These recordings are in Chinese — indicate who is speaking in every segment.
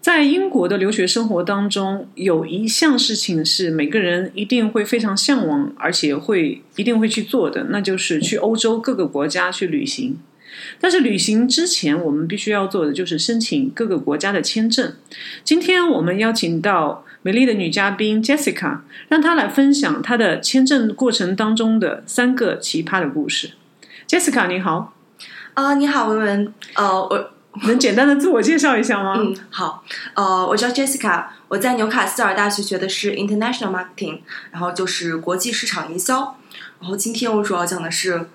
Speaker 1: 在英国的留学生活当中，有一项事情是每个人一定会非常向往，而且会一定会去做的，那就是去欧洲各个国家去旅行。但是旅行之前，我们必须要做的就是申请各个国家的签证。今天我们邀请到美丽的女嘉宾 Jessica，让她来分享她的签证过程当中的三个奇葩的故事。Jessica，你好，
Speaker 2: 啊、你好，文文。呃，我
Speaker 1: 能简单的自我介绍一下吗？
Speaker 2: 嗯好，呃，我叫 Jessica，我在纽卡斯尔大学学的是 International Marketing，然后就是国际市场营销。然后今天我主要讲的是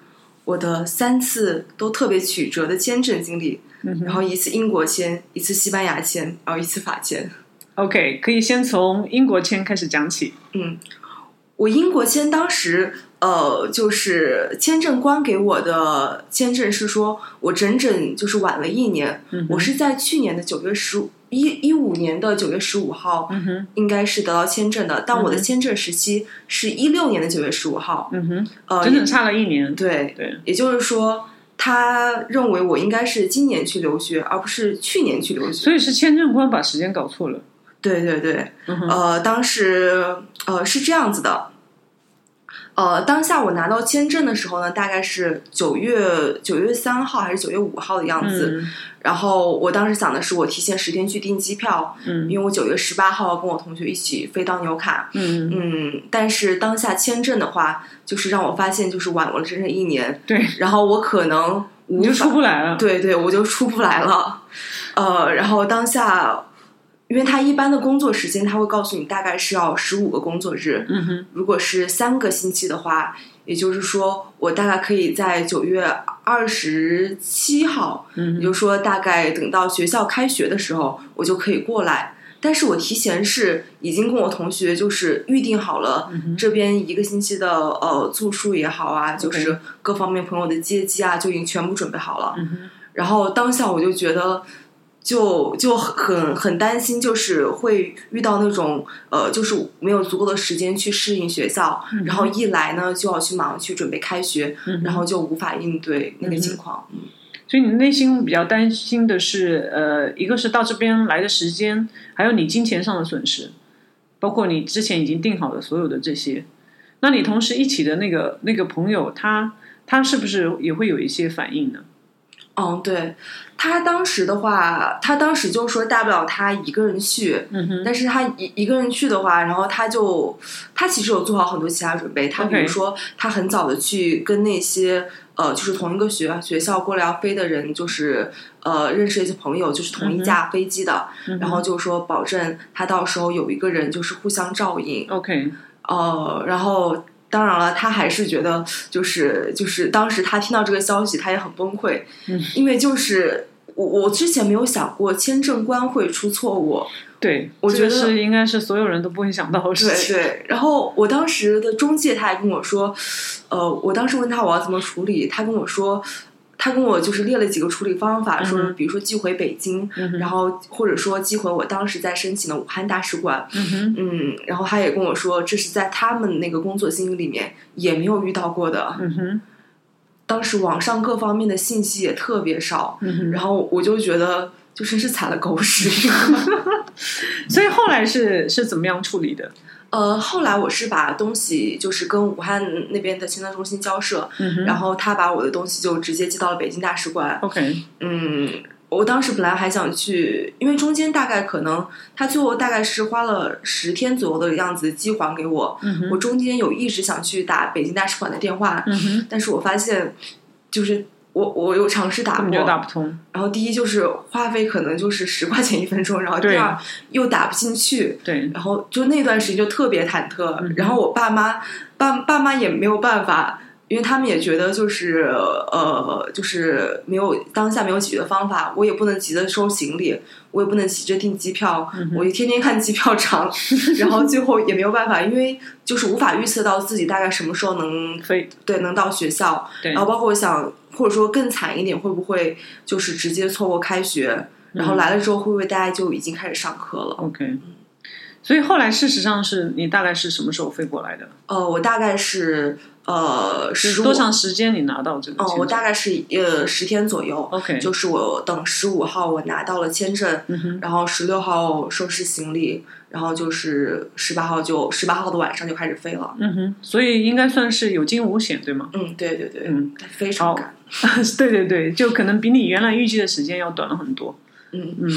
Speaker 2: 我的三次都特别曲折的签证经历，
Speaker 1: 嗯
Speaker 2: 然后一次英国签，一次西班牙签，然后一次法签。
Speaker 1: OK，可以先从英国签开始讲起。
Speaker 2: 嗯，我英国签当时，呃，就是签证官给我的签证是说我整整就是晚了一年，
Speaker 1: 嗯
Speaker 2: 我是在去年的九月十五一一五年的九月十五号，
Speaker 1: 嗯哼，
Speaker 2: 应该是得到签证的，但我的签证时期是一六年的九月十五号，
Speaker 1: 嗯哼，
Speaker 2: 呃，
Speaker 1: 整整差了一年。
Speaker 2: 对，
Speaker 1: 对，
Speaker 2: 也就是说。他认为我应该是今年去留学，而不是去年去留学。
Speaker 1: 所以是签证官把时间搞错了。
Speaker 2: 对对对，
Speaker 1: 嗯，
Speaker 2: 呃，当时呃是这样子的，呃，当下我拿到签证的时候呢，大概是九月九月三号还是九月五号的样子。
Speaker 1: 嗯
Speaker 2: 然后我当时想的是，我提前十天去订机票，
Speaker 1: 嗯
Speaker 2: 因为我九月十八号要跟我同学一起飞到纽卡。
Speaker 1: 嗯，
Speaker 2: 嗯，但是当下签证的话，就是让我发现就是晚了整整一年，
Speaker 1: 对，
Speaker 2: 然后我可能无
Speaker 1: 你就
Speaker 2: 法
Speaker 1: 出不来了。
Speaker 2: 对对，我就出不来了。呃，然后当下，因为他一般的工作时间，他会告诉你大概是要十五个工作日。
Speaker 1: 嗯哼，
Speaker 2: 如果是三个星期的话，也就是说，我大概可以在九月二十七号，
Speaker 1: 嗯，
Speaker 2: 也就是说，大概等到学校开学的时候，我就可以过来。但是我提前是已经跟我同学就是预定好了这边一个星期的呃住宿也好啊，就是各方面朋友的接机啊，就已经全部准备好了。然后当下我就觉得就就很很担心，就是会遇到那种呃，就是没有足够的时间去适应学校，
Speaker 1: 嗯
Speaker 2: 然后一来呢就要去忙去准备开学，
Speaker 1: 嗯
Speaker 2: 然后就无法应对那个情况。嗯
Speaker 1: 所以你内心比较担心的是，呃，一个是到这边来的时间，还有你金钱上的损失，包括你之前已经定好的所有的这些。那你同时一起的那个那个朋友，他他是不是也会有一些反应呢？
Speaker 2: 嗯，对他当时的话，他当时就说大不了他一个人去，但是他一一个人去的话，然后他就他其实有做好很多其他准备，他比如说他很早的去跟那些呃就是同一个学学校过来要飞的人，就是呃认识一些朋友，就是同一架飞机的，
Speaker 1: 嗯
Speaker 2: 然后就说保证他到时候有一个人就是互相照应
Speaker 1: ，OK，
Speaker 2: 呃，然后当然了，他还是觉得就是就是当时他听到这个消息，他也很崩溃，
Speaker 1: 嗯
Speaker 2: 因为就是我我之前没有想过签证官会出错误，
Speaker 1: 对，
Speaker 2: 我觉得
Speaker 1: 是应该是所有人都不会想到的事
Speaker 2: 对。对。然后我当时的中介他还跟我说，呃，我当时问他我要怎么处理，他跟我说。他跟我就是列了几个处理方法，说比如说寄回北京，
Speaker 1: 嗯
Speaker 2: 然后或者说寄回我当时在申请的武汉大使馆，
Speaker 1: 嗯
Speaker 2: 然后他也跟我说，这是在他们那个工作经历里面也没有遇到过的。
Speaker 1: 嗯哼，
Speaker 2: 当时网上各方面的信息也特别少。然后我就觉得就真是踩了狗屎。
Speaker 1: 所以后来是是怎么样处理的？
Speaker 2: 呃，后来我是把东西就是跟武汉那边的签证中心交涉，
Speaker 1: 嗯，
Speaker 2: 然后他把我的东西就直接寄到了北京大使馆。
Speaker 1: OK，
Speaker 2: 嗯，我当时本来还想去，因为中间大概可能他最后大概是花了十天左右的样子寄还给我。
Speaker 1: 嗯，
Speaker 2: 我中间有一直想去打北京大使馆的电话，
Speaker 1: 嗯，
Speaker 2: 但是我发现就是我我有尝试打过，
Speaker 1: 就打不通。
Speaker 2: 然后第一就是话费可能就是十块钱一分钟，然后第二又打不进去，
Speaker 1: 对，
Speaker 2: 然后就那段时间就特别忐忑，
Speaker 1: 嗯
Speaker 2: 然后我爸妈爸爸妈也没有办法。因为他们也觉得就是呃，就是没有当下没有解决的方法，我也不能急着收行李，我也不能急着订机票，我就天天看机票涨，然后最后也没有办法，因为就是无法预测到自己大概什么时候能
Speaker 1: 飞
Speaker 2: 对能到学校，然后包括我想或者说更惨一点，会不会就是直接错过开学，然后来了之后会不会大家就已经开始上课了
Speaker 1: ？OK。所以后来事实上是你大概是什么时候飞过来的？
Speaker 2: 呃，我大概是呃十五
Speaker 1: 多长时间你拿到这个
Speaker 2: 哦？我大概是呃十天左右。
Speaker 1: OK，
Speaker 2: 就是我等十五号我拿到了签证，
Speaker 1: 嗯
Speaker 2: 然后十六号收拾行李，然后就是十八号就十八号的晚上就开始飞了。
Speaker 1: 嗯哼，所以应该算是有惊无险，对吗？
Speaker 2: 嗯，对对对，
Speaker 1: 嗯，
Speaker 2: 非常
Speaker 1: 好
Speaker 2: 赶。
Speaker 1: 对对对，就可能比你原来预计的时间要短了很多。
Speaker 2: 嗯，
Speaker 1: 嗯，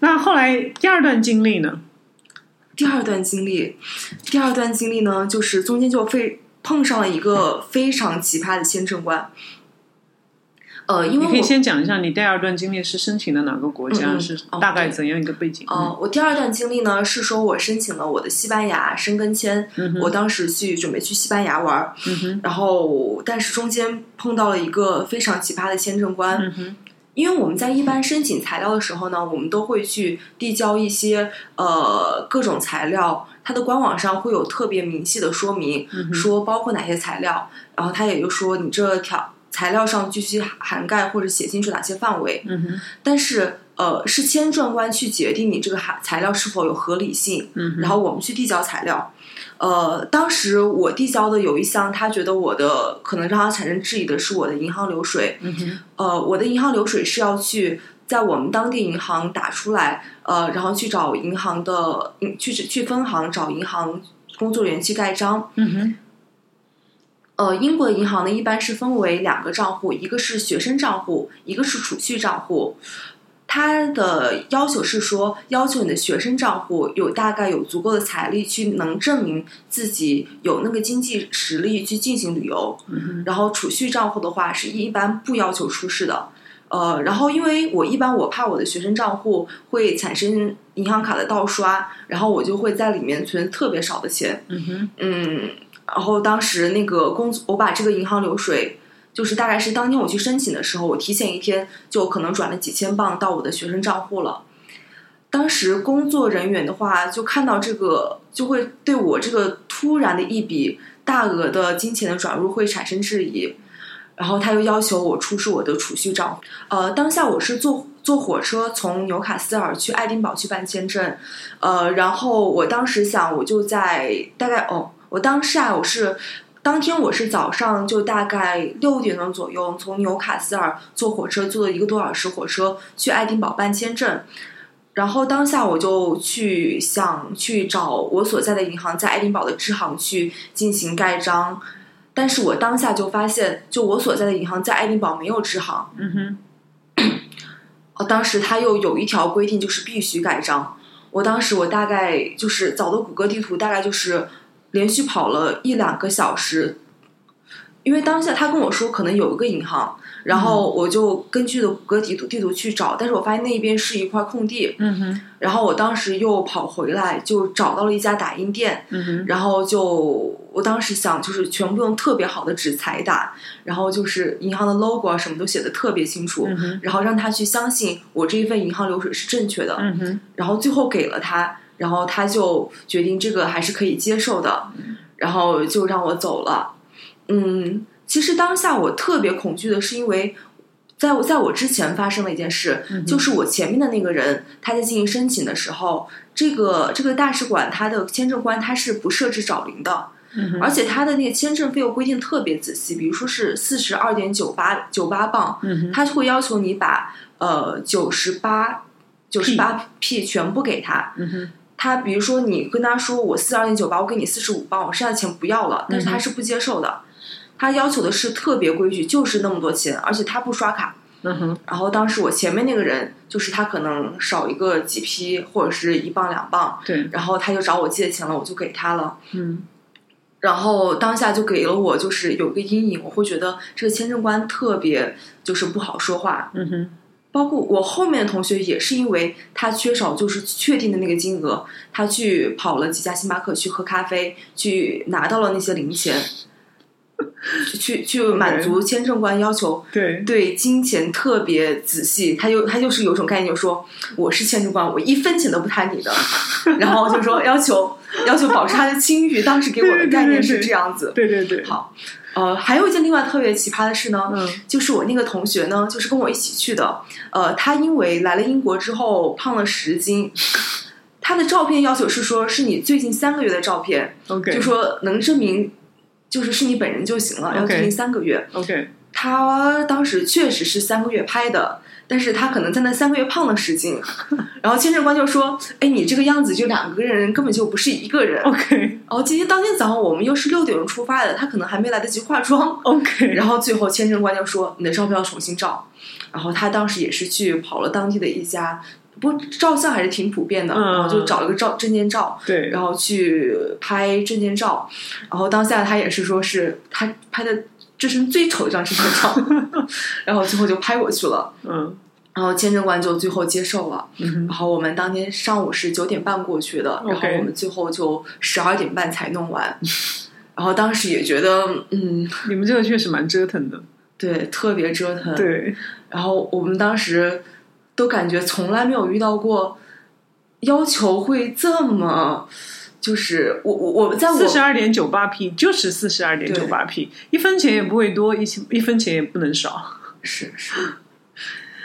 Speaker 1: 那后来第二段经历呢？
Speaker 2: 第二段经历，第二段经历呢，就是中间就非碰上了一个非常奇葩的签证官。呃，因为
Speaker 1: 你可以先讲一下你第二段经历是申请的哪个国家，是大概怎样一个背景？
Speaker 2: 呃，我第二段经历呢是说我申请了我的西班牙申根签，
Speaker 1: 嗯
Speaker 2: 我当时去准备去西班牙玩然后但是中间碰到了一个非常奇葩的签证官，因为我们在一般申请材料的时候呢，我们都会去递交一些呃各种材料，它的官网上会有特别明细的说明，
Speaker 1: 嗯
Speaker 2: 说包括哪些材料，然后它也就说你这条材料上必须涵盖或者写清楚哪些范围，
Speaker 1: 嗯哼，
Speaker 2: 但是呃是签证官去决定你这个材材料是否有合理性，
Speaker 1: 嗯，
Speaker 2: 然后我们去递交材料。呃，当时我递交的有一项，他觉得我的可能让他产生质疑的是我的银行流水，
Speaker 1: 嗯哼，
Speaker 2: 呃，我的银行流水是要去在我们当地银行打出来，呃，然后去找银行的，嗯去去分行找银行工作人员去盖章。
Speaker 1: 嗯哼，
Speaker 2: 呃，英国的银行呢，一般是分为两个账户，一个是学生账户，一个是储蓄账户。它的要求是说，要求你的学生账户有大概有足够的财力去能证明自己有那个经济实力去进行旅游。然后储蓄账户的话是一般不要求出示的。呃，然后因为我一般我怕我的学生账户会产生银行卡的盗刷，然后我就会在里面存特别少的钱。
Speaker 1: 嗯哼，
Speaker 2: 嗯，然后当时那个工作，我把这个银行流水，就是大概是当天我去申请的时候，我提前一天就可能转了几千镑到我的学生账户了。当时工作人员的话，就看到这个，就会对我这个突然的一笔大额的金钱的转入会产生质疑，然后他又要求我出示我的储蓄账户。呃，当下我是坐坐火车从纽卡斯尔去爱丁堡去办签证，呃，然后我当时想，我就在大概哦，我当时啊，我是当天我是早上就大概六点钟左右从纽卡斯尔坐火车坐了一个多小时火车去爱丁堡办签证。然后当下我就去想去找我所在的银行，在爱丁堡的支行去进行盖章，但是我当下就发现，就我所在的银行在爱丁堡没有支行，
Speaker 1: 嗯哼，
Speaker 2: 哦，当时他又有一条规定，就是必须盖章。我当时我大概就是找的谷歌地图，大概就是连续跑了一两个小时，因为当下他跟我说可能有一个银行，然后我就根据的谷歌地图地图去找，但是我发现那边是一块空地，
Speaker 1: 嗯哼，
Speaker 2: 然后我当时又跑回来，就找到了一家打印店，
Speaker 1: 嗯哼，
Speaker 2: 然后就我当时想，就是全部用特别好的纸彩打，然后就是银行的 logo 啊什么都写的特别清楚，
Speaker 1: 嗯哼，
Speaker 2: 然后让他去相信我这一份银行流水是正确的，
Speaker 1: 嗯哼，
Speaker 2: 然后最后给了他，然后他就决定这个还是可以接受的，然后就让我走了。嗯，其实当下我特别恐惧的是，因为在我在我之前发生了一件事，
Speaker 1: 嗯
Speaker 2: 就是我前面的那个人他在进行申请的时候，这个这个大使馆他的签证官他是不设置找零的，
Speaker 1: 嗯，
Speaker 2: 而且他的那个签证费用规定特别仔细，比如说是四十二点九八九八磅，
Speaker 1: 嗯哼，
Speaker 2: 他会要求你把呃九十八九十八 P 全部给他。他比如说你跟他说我四十二点九八，我给你四十五磅，我剩下的钱不要了，但是他是不接受的。他要求的是特别规矩，就是那么多钱，而且他不刷卡。
Speaker 1: 嗯哼，
Speaker 2: 然后当时我前面那个人，就是他可能少一个几批或者是一磅两磅，
Speaker 1: 对，
Speaker 2: 然后他就找我借钱了，我就给他了。
Speaker 1: 嗯
Speaker 2: 然后当下就给了我就是有一个阴影，我会觉得这个签证官特别就是不好说话，
Speaker 1: 嗯哼，
Speaker 2: 包括我后面的同学也是因为他缺少就是确定的那个金额，他去跑了几家星巴克去喝咖啡，去拿到了那些零钱。去去满足签证官要求，
Speaker 1: 对。
Speaker 2: 对金钱特别仔细，他就他就是有一种概念，就说我是签证官，我一分钱都不贪你的，然后就说要求要求保持他的清誉，当时给我的概念是这样子。
Speaker 1: 对对对，
Speaker 2: 好，呃，还有一件另外特别奇葩的事呢，
Speaker 1: 嗯
Speaker 2: 就是我那个同学呢，就是跟我一起去的，呃，他因为来了英国之后胖了十斤，他的照片要求是说是你最近三个月的照片
Speaker 1: ，，OK，
Speaker 2: 就说能证明就是是你本人就行了，要最近三个月。
Speaker 1: OK，
Speaker 2: 他当时确实是三个月拍的，但是他可能在那三个月胖了十斤，然后签证官就说：“哎，你这个样子就两个人根本就不是一个人。
Speaker 1: OK
Speaker 2: 然后今天当天早上我们又是六点钟出发的，他可能还没来得及化妆，
Speaker 1: OK，
Speaker 2: 然后最后签证官就说你的照片要重新照，然后他当时也是去跑了当地的一家，不过照相还是挺普遍的，
Speaker 1: 嗯。
Speaker 2: 然后就找了个照证件照，
Speaker 1: 对，
Speaker 2: 然后去拍证件照，然后当下他也是说是他拍的这是最丑的一张证件照，然后最后就拍过去了，
Speaker 1: 嗯。
Speaker 2: 然后签证官就最后接受了，
Speaker 1: 嗯
Speaker 2: 然后我们当天上午是九点半过去的，然后我们最后就十二点半才弄完，然后当时也觉得嗯，
Speaker 1: 你们这个确实蛮折腾的，
Speaker 2: 对，特别折腾，
Speaker 1: 对，
Speaker 2: 然后我们当时都感觉从来没有遇到过要求会这么，就是我我我在我
Speaker 1: 四十二点九八 P 就是四十二点九八 P，一分钱也不会多，一一分钱也不能少。
Speaker 2: 是是，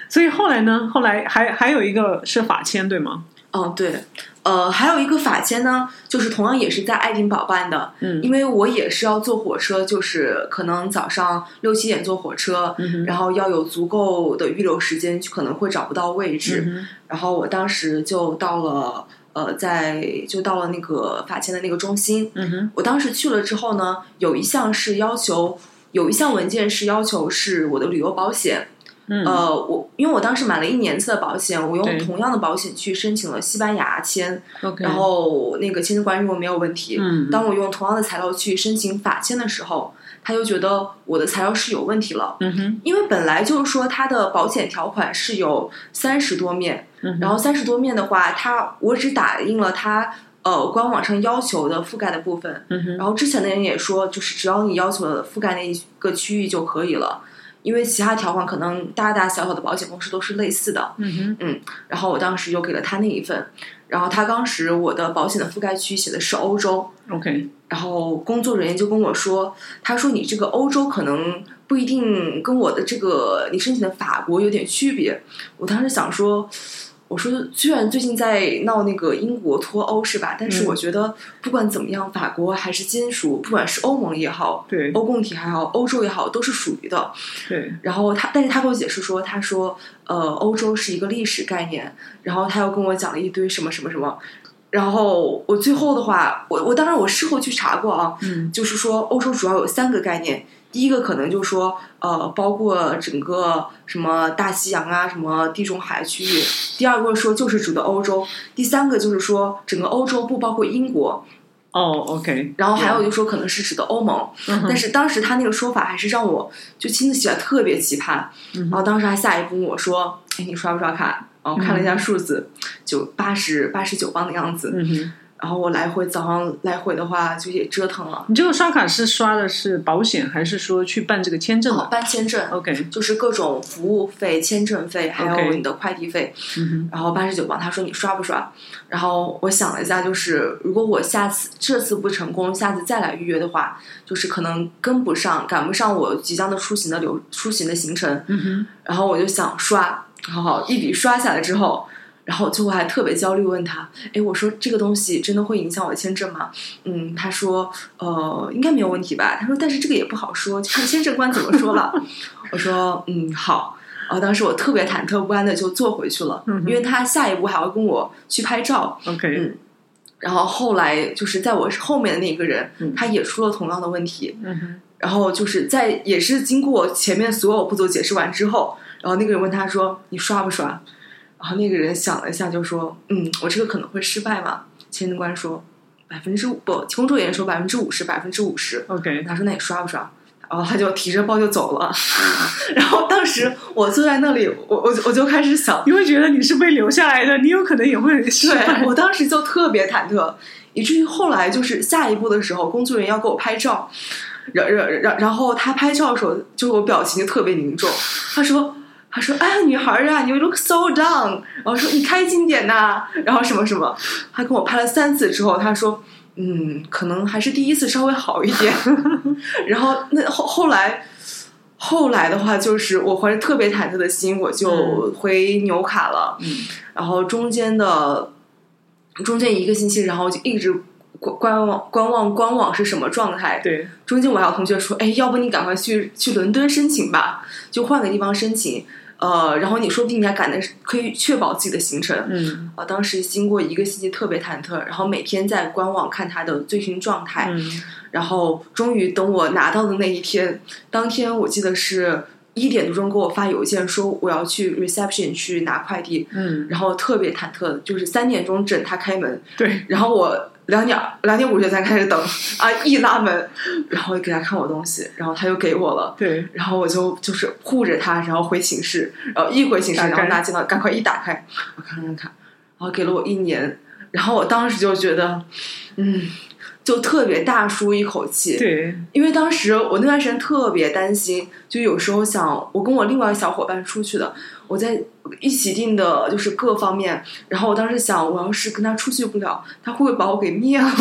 Speaker 1: 所以后来呢？后来还还有一个是法签，对吗？
Speaker 2: 哦对，呃，还有一个法签呢，就是同样也是在爱丁堡办的，
Speaker 1: 嗯。
Speaker 2: 因为我也是要坐火车，就是可能早上六七点坐火车，
Speaker 1: 嗯
Speaker 2: 然后要有足够的预留时间，可能会找不到位置，
Speaker 1: 嗯
Speaker 2: 然后我当时就到了。呃，在就到了那个法签的那个中心，
Speaker 1: 嗯哼，
Speaker 2: 我当时去了之后呢，有一项是要求，有一项文件是要求是我的旅游保险。
Speaker 1: 嗯。
Speaker 2: 呃，我因为我当时买了一年次的保险，我用同样的保险去申请了西班牙签然后那个签证官认为没有问题。
Speaker 1: 嗯。
Speaker 2: 当我用同样的材料去申请法签的时候，他就觉得我的材料是有问题了。
Speaker 1: 嗯哼，
Speaker 2: 因为本来就是说它的保险条款是有三十多面，
Speaker 1: 嗯
Speaker 2: 然后三十多面的话，它我只打印了它呃官网上要求的覆盖的部分，
Speaker 1: 嗯哼，
Speaker 2: 然后之前的人也说，就是只要你要求的覆盖那一个区域就可以了，因为其他条款可能大大小小的保险公司都是类似的。
Speaker 1: 嗯哼，嗯
Speaker 2: 然后我当时就给了他那一份，然后他当时我的保险的覆盖区写的是欧洲
Speaker 1: ，OK，
Speaker 2: 然后工作人员就跟我说，他说你这个欧洲可能不一定跟我的这个你申请的法国有点区别。我当时想说，我说虽然最近在闹那个英国脱欧是吧，但是
Speaker 1: 嗯。
Speaker 2: 我觉得不管怎么样，法国还是金属，不管是欧盟也好，
Speaker 1: 对
Speaker 2: 欧共体还好，欧洲也好，都是属于的。
Speaker 1: 对，
Speaker 2: 然后他，但是他给我解释说，他说，呃，欧洲是一个历史概念，然后他又跟我讲了一堆什么什么什么，然后我最后的话，我我当然我事后去查过啊，
Speaker 1: 嗯。
Speaker 2: 就是说欧洲主要有三个概念，第一个可能就是说，呃，包括整个什么大西洋啊，什么地中海区域；第二个说就是指的欧洲；第三个就是说整个欧洲不包括英国，
Speaker 1: 哦，OK，
Speaker 2: 然后还有就说可能是指的欧盟。但是当时他那个说法还是让我就亲自起来特别奇葩。
Speaker 1: 嗯
Speaker 2: 然后当时还下一步问我说：“哎，你刷不刷卡？”然后看了一下数字，就八十八十九磅的样子。然后我来回早上来回的话就也折腾了。
Speaker 1: 你这个刷卡是刷的是保险，还是说去办这个签证
Speaker 2: 哦，
Speaker 1: 的
Speaker 2: 办签证
Speaker 1: ？OK，
Speaker 2: 就是各种服务费、签证费，还有你的快递费。
Speaker 1: 嗯
Speaker 2: 然后八十九磅，他说你刷不刷？然后我想了一下，就是如果我下次这次不成功，下次再来预约的话，就是可能跟不上、赶不上我即将的出行的流出行的行程。
Speaker 1: 嗯哼，
Speaker 2: 然后我就想刷，然后一笔刷下来之后，然后最后还特别焦虑，问他，哎，我说这个东西真的会影响我的签证吗？嗯，他说，呃，应该没有问题吧？他说，但是这个也不好说，就看签证官怎么说了。我说，嗯，好。然后当时我特别忐忑不安的就坐回去了，
Speaker 1: 嗯
Speaker 2: 因为他下一步还要跟我去拍照。
Speaker 1: ，OK，
Speaker 2: 嗯然后后来就是在我后面的那个人，
Speaker 1: 嗯
Speaker 2: 他也出了同样的问题，
Speaker 1: 嗯，
Speaker 2: 然后就是在也是经过前面所有步骤解释完之后，然后那个人问他说：“你刷不刷？”然后那个人想了一下，就说：“嗯，我这个可能会失败嘛。”签证官说：“百分之五不，工作人员说百分之五十，百分之五十。”
Speaker 1: OK，
Speaker 2: 他说：“那你刷不刷？”然后他就提着包就走了。然后当时我坐在那里，我我我就开始想，
Speaker 1: 你会觉得你是被留下来的，你有可能也会失败
Speaker 2: 对。我当时就特别忐忑，以至于后来就是下一步的时候，工作人员要给我拍照，然然然然后他拍照的时候，就我表情就特别凝重。他说他说哎呀女孩啊，you look so down，然后说你开心点呐、然后什么什么，他跟我拍了三次之后，他说嗯，可能还是第一次稍微好一点。然后那后后来。后来的话，就是我怀着特别忐忑的心，我就回纽卡了。
Speaker 1: 嗯
Speaker 2: 然后中间的中间一个星期，然后就一直观观望观望观望是什么状态。
Speaker 1: 对，
Speaker 2: 中间我还有同学说，哎，要不你赶快去去伦敦申请吧，就换个地方申请。呃，然后你说不定你还赶得可以确保自己的行程。
Speaker 1: 嗯
Speaker 2: 啊，当时经过一个星期特别忐忑，然后每天在官网看他的最新状态。
Speaker 1: 嗯
Speaker 2: 然后终于等我拿到的那一天，当天我记得是一点多钟给我发邮件说我要去 reception 去拿快递，
Speaker 1: 嗯，
Speaker 2: 然后特别忐忑，就是三点钟整他开门，
Speaker 1: 对，
Speaker 2: 然后我两点两点五十才开始等啊，一拉门，然后给他看我东西，然后他又给我了。
Speaker 1: 对，
Speaker 2: 然后我就就是护着他，然后回寝室，然后一回寝室，然后拿电脑赶快一打开，我看看看，然后给了我一年，然后我当时就觉得，嗯，就特别大舒一口气。
Speaker 1: 对，
Speaker 2: 因为当时我那段时间特别担心，就有时候想我跟我另外一个小伙伴出去的，我在一起订的就是各方面，然后我当时想，我要是跟他出去不了，他会不会把我给灭了？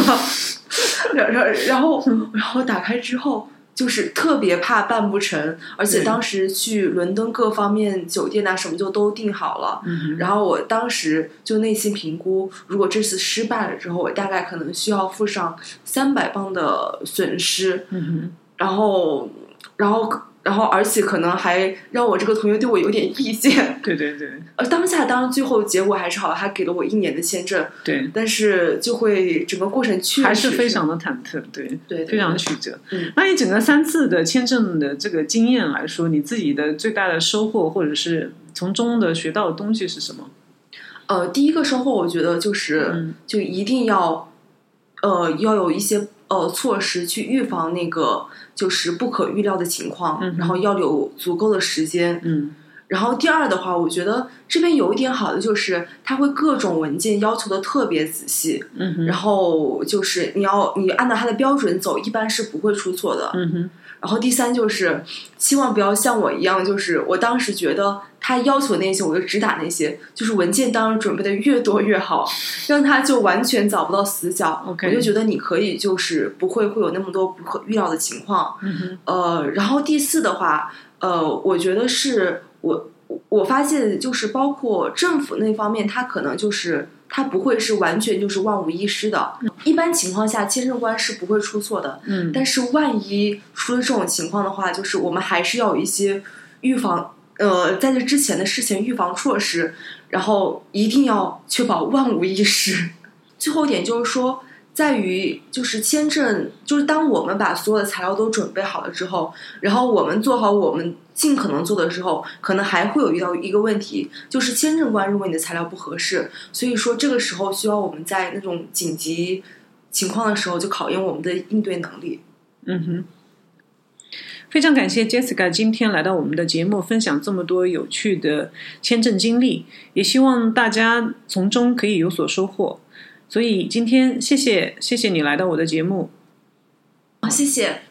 Speaker 2: 然然然后然后打开之后。就是特别怕办不成，而且当时去伦敦各方面酒店啊什么就都订好了，
Speaker 1: 嗯
Speaker 2: 然后我当时就内心评估，如果这次失败了之后，我大概可能需要付上三百磅的损失，
Speaker 1: 嗯
Speaker 2: 然后，然后，然后，而且可能还让我这个同学对我有点意见。
Speaker 1: 对对对
Speaker 2: 呃，当下当然最后结果还是好，他给了我一年的签证，
Speaker 1: 对，
Speaker 2: 但是就会整个过程确实
Speaker 1: 还是非常的忐忑，对，
Speaker 2: 对对
Speaker 1: 非常曲折。
Speaker 2: 嗯
Speaker 1: 那你整个三次的签证的这个经验来说，你自己的最大的收获，或者是从中的学到的东西是什么？
Speaker 2: 呃，第一个收获我觉得就是，
Speaker 1: 嗯
Speaker 2: 就一定要，呃，要有一些呃措施去预防那个就是不可预料的情况，
Speaker 1: 嗯
Speaker 2: 然后要有足够的时间，
Speaker 1: 嗯。
Speaker 2: 然后第二的话，我觉得这边有一点好的就是，它会各种文件要求的特别仔细，
Speaker 1: 嗯哼，
Speaker 2: 然后就是你要你按照它的标准走，一般是不会出错的。
Speaker 1: 嗯哼，
Speaker 2: 然后第三就是，希望不要像我一样，就是我当时觉得他要求那些，我就只打那些，就是文件当然准备的越多越好，让他就完全找不到死角。
Speaker 1: OK
Speaker 2: 我就觉得你可以就是不会会有那么多不可预料的情况。
Speaker 1: 嗯，
Speaker 2: 呃，然后第四的话，呃，我觉得是我我发现就是包括政府那方面，它可能就是它不会是完全就是万无一失的。一般情况下，签证官是不会出错的。
Speaker 1: 嗯，
Speaker 2: 但是万一出了这种情况的话，就是我们还是要有一些预防，呃，在这之前的事情预防措施，然后一定要确保万无一失。最后一点就是说，在于就是签证，就是当我们把所有的材料都准备好了之后，然后我们做好我们尽可能做的时候，可能还会有遇到一个问题，就是签证官认为你的材料不合适，所以说这个时候需要我们在那种紧急情况的时候，就考验我们的应对能力。
Speaker 1: 嗯哼，非常感谢 Jessica 今天来到我们的节目，分享这么多有趣的签证经历，也希望大家从中可以有所收获。所以今天谢谢谢谢你来到我的节目。
Speaker 2: 好，谢谢。